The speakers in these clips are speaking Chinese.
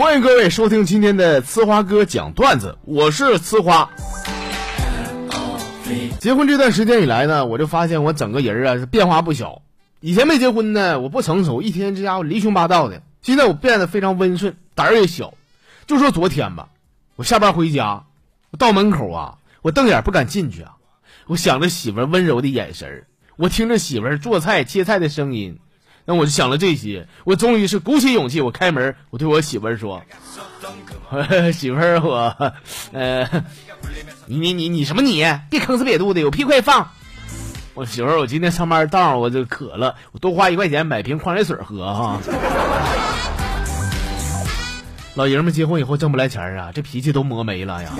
欢迎各位收听今天的呲花哥讲段子，我是呲花。结婚这段时间以来呢，我就发现我整个人啊是变化不小。以前没结婚呢，我不成熟，一天这家伙离凶八道的。现在我变得非常温顺，胆儿也小。就说昨天吧，我下班回家，我到门口啊，我瞪眼不敢进去啊。我想着媳妇温柔的眼神我听着媳妇做菜切菜的声音，那我就想了这些。我终于是鼓起勇气，我开门，我对我媳妇儿说：“ 媳妇儿，我，呃，你你你你什么你？别吭哧瘪肚的，有屁快放！我媳妇儿，我今天上班道上我就渴了，我多花一块钱买瓶矿泉水喝哈。老爷们结婚以后挣不来钱啊，这脾气都磨没了呀。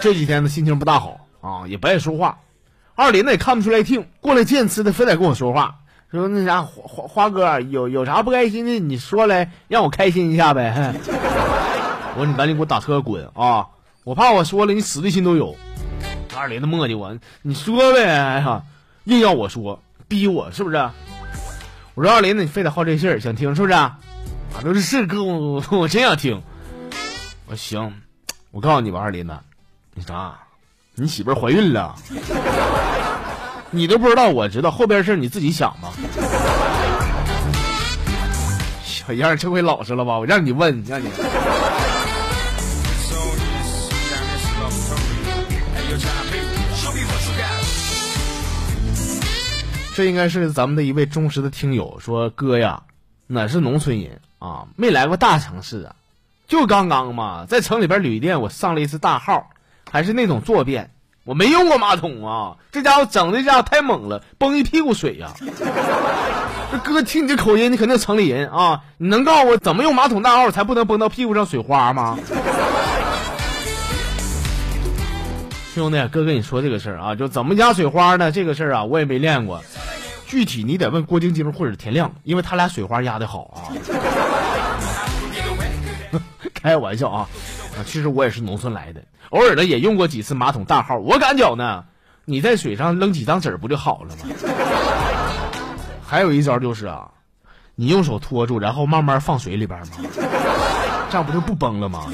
这几天的，心情不大好啊，也不爱说话。二林呢也看不出来听，过来见吃的，非得跟我说话，说那啥花花花哥有有啥不开心的，你说来让我开心一下呗。我说你赶紧给我打车滚啊！我怕我说了你死的心都有。二林子磨叽我，你说呗，哎呀，硬要我说，逼我是不是？我说二林子，你非得好这信儿，想听是不是？啊，都是事哥，我 我真想听。我行。我告诉你吧，二林子，你啥？你媳妇怀孕了？你都不知道，我知道后边事你自己想吧。小样这回老实了吧？我让你问，让你。这应该是咱们的一位忠实的听友说：“哥呀，哪是农村人啊？没来过大城市啊。”就刚刚嘛，在城里边旅店，我上了一次大号，还是那种坐便，我没用过马桶啊。这家伙整的家伙太猛了，崩一屁股水呀！这哥听你这口音，你肯定城里人啊！你能告诉我怎么用马桶大号才不能崩到屁股上水花吗？兄弟，哥跟你说这个事儿啊，就怎么压水花呢？这个事儿啊，我也没练过，具体你得问郭晶晶或者田亮，因为他俩水花压的好啊。开玩笑啊，其实我也是农村来的，偶尔呢也用过几次马桶大号。我感觉呢，你在水上扔几张纸不就好了吗？还有一招就是啊，你用手托住，然后慢慢放水里边吗？这样不就不崩了吗？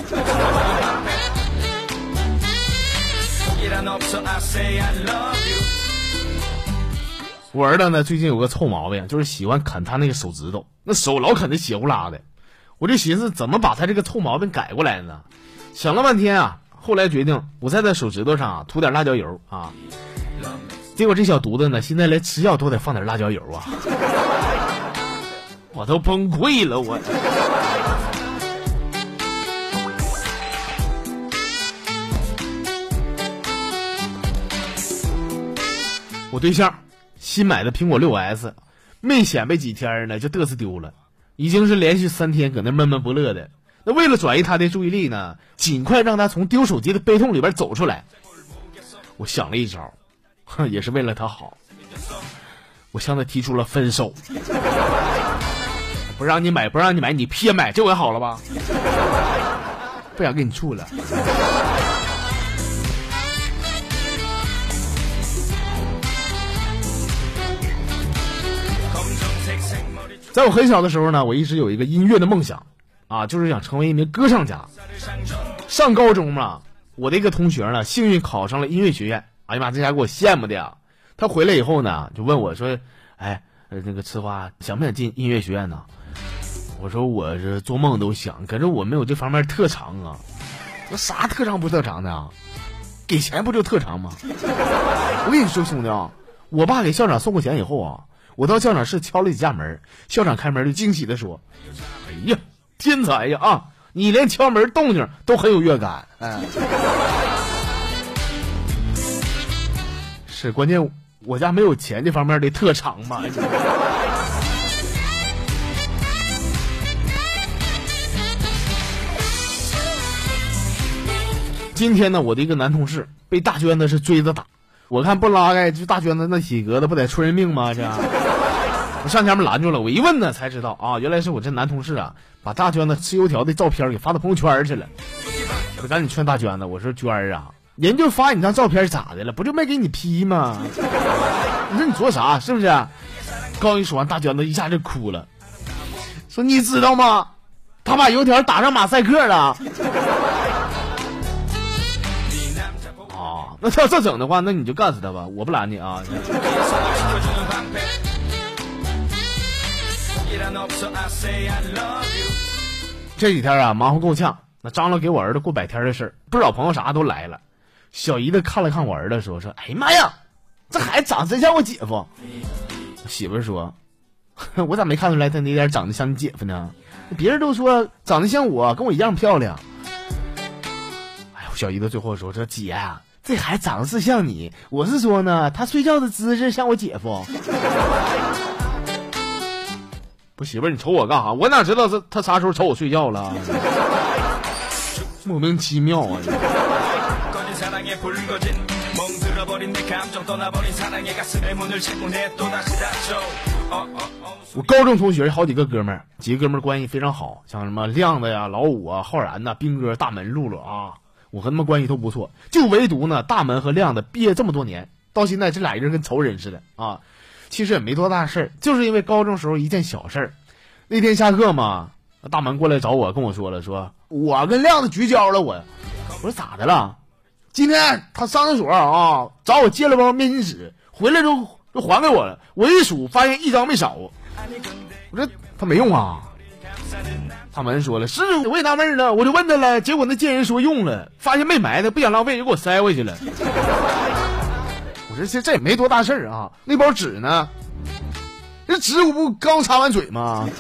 我儿子呢，最近有个臭毛病，就是喜欢啃他那个手指头，那手老啃的血呼啦的。我就寻思怎么把他这个臭毛病改过来呢？想了半天啊，后来决定我再在手指头上啊涂点辣椒油啊。结果这小犊子呢，现在连吃药都得放点辣椒油啊！我都崩溃了，我。我对象新买的苹果六 S，没显摆几天呢，就嘚瑟丢了。已经是连续三天搁那闷闷不乐的，那为了转移他的注意力呢，尽快让他从丢手机的悲痛里边走出来，我想了一招，哼，也是为了他好，我向他提出了分手，不让你买，不让你买，你偏买，这回好了吧？不想跟你处了。在我很小的时候呢，我一直有一个音乐的梦想，啊，就是想成为一名歌唱家。上高中嘛，我的一个同学呢，幸运考上了音乐学院。哎呀妈，这家给我羡慕的呀！他回来以后呢，就问我说：“哎，那个吃花想不想进音乐学院呢？”我说：“我是做梦都想，可是我没有这方面特长啊。”我啥特长不特长的啊？给钱不就特长吗？我跟你说，兄弟啊，我爸给校长送过钱以后啊。我到校长室敲了几下门，校长开门就惊喜的说：“哎呀，天才呀啊！你连敲门动静都很有乐感。”哎，是关键，我家没有钱这方面的特长嘛。今天呢，我的一个男同事被大娟子是追着打，我看不拉开，就大娟子那体格子不得出人命吗？这。我上前面拦住了，我一问呢，才知道啊，原来是我这男同事啊，把大娟子吃油条的照片给发到朋友圈去了。我赶紧劝大娟子，我说娟儿啊，人就发你张照片咋的了？不就没给你 P 吗？你说你做啥？是不是？刚一说完，大娟子一下就哭了，说你知道吗？他把油条打上马赛克了。啊，那要这整的话，那你就干死他吧，我不拦你啊。这几天啊，忙活够呛。那张罗给我儿子过百天的事儿，不少朋友啥都来了。小姨子看了看我儿子，说：“说，哎呀妈呀，这孩子长得真像我姐夫。”媳妇说：“我咋没看出来他哪点长得像你姐夫呢？别人都说长得像我，跟我一样漂亮。”哎呦，小姨子最后说：“说姐啊，这孩子长得是像你，我是说呢，他睡觉的姿势像我姐夫。”不，媳妇儿，你瞅我干啥？我哪知道是他啥时候瞅我睡觉了？莫名其妙啊！我高中同学好几个哥们儿，几个哥们儿关系非常好，像什么亮子呀、老五啊、浩然呐、兵哥、大门、露露啊，我和他们关系都不错。就唯独呢，大门和亮子毕业这么多年，到现在这俩人跟仇人似的啊。其实也没多大事儿，就是因为高中时候一件小事儿。那天下课嘛，大门过来找我，跟我说了，说我跟亮子绝交了。我我说咋的了？今天他上厕所啊，找我借了包面巾纸，回来就就还给我了。我一数，发现一张没少。我说他没用啊。大门说了，是我也纳闷了，我就问他了，结果那贱人说用了，发现没埋汰，不想浪费，就给我塞回去了。这这也没多大事儿啊，那包纸呢？这纸我不刚擦完嘴吗？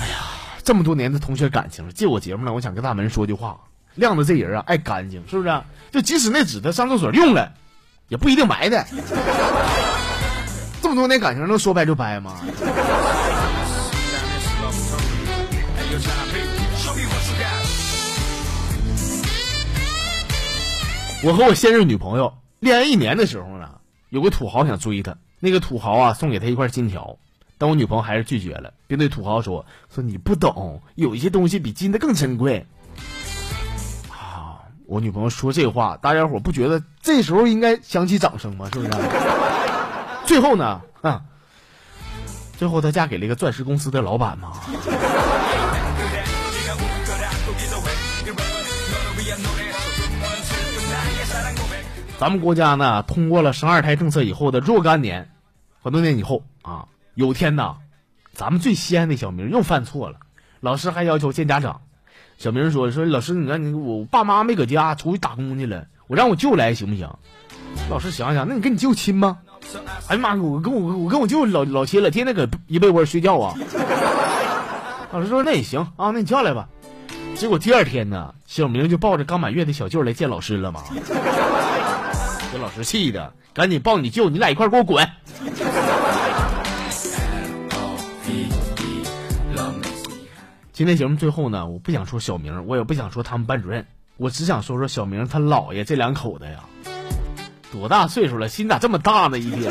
哎呀，这么多年的同学感情，借我节目呢，我想跟大门说句话：亮子这人啊，爱干净，是不是？就即使那纸他上厕所用了，也不一定埋汰。这么多年感情能说掰就掰吗？我和我现任女朋友恋爱一年的时候呢，有个土豪想追她，那个土豪啊送给她一块金条，但我女朋友还是拒绝了，并对土豪说：“说你不懂，有一些东西比金的更珍贵。”啊，我女朋友说这话，大家伙不觉得这时候应该响起掌声吗？是不是？最后呢，啊，最后她嫁给了一个钻石公司的老板嘛。咱们国家呢，通过了生二胎政策以后的若干年，很多年以后啊，有天呐，咱们最稀罕的小明又犯错了，老师还要求见家长。小明说：“说老师，你看你我爸妈没搁家，出去打工去了，我让我舅来行不行？”老师想想，那你跟你舅亲吗？哎呀妈，我跟我我跟我舅老老亲了，天天搁一被窝睡觉啊。老师说：“那也行啊，那你叫来吧。”结果第二天呢，小明就抱着刚满月的小舅来见老师了嘛。给老师气的，赶紧抱你舅，你俩一块给我滚！今天节目最后呢，我不想说小明，我也不想说他们班主任，我只想说说小明他姥爷这两口子呀，多大岁数了，心咋这么大呢？一天。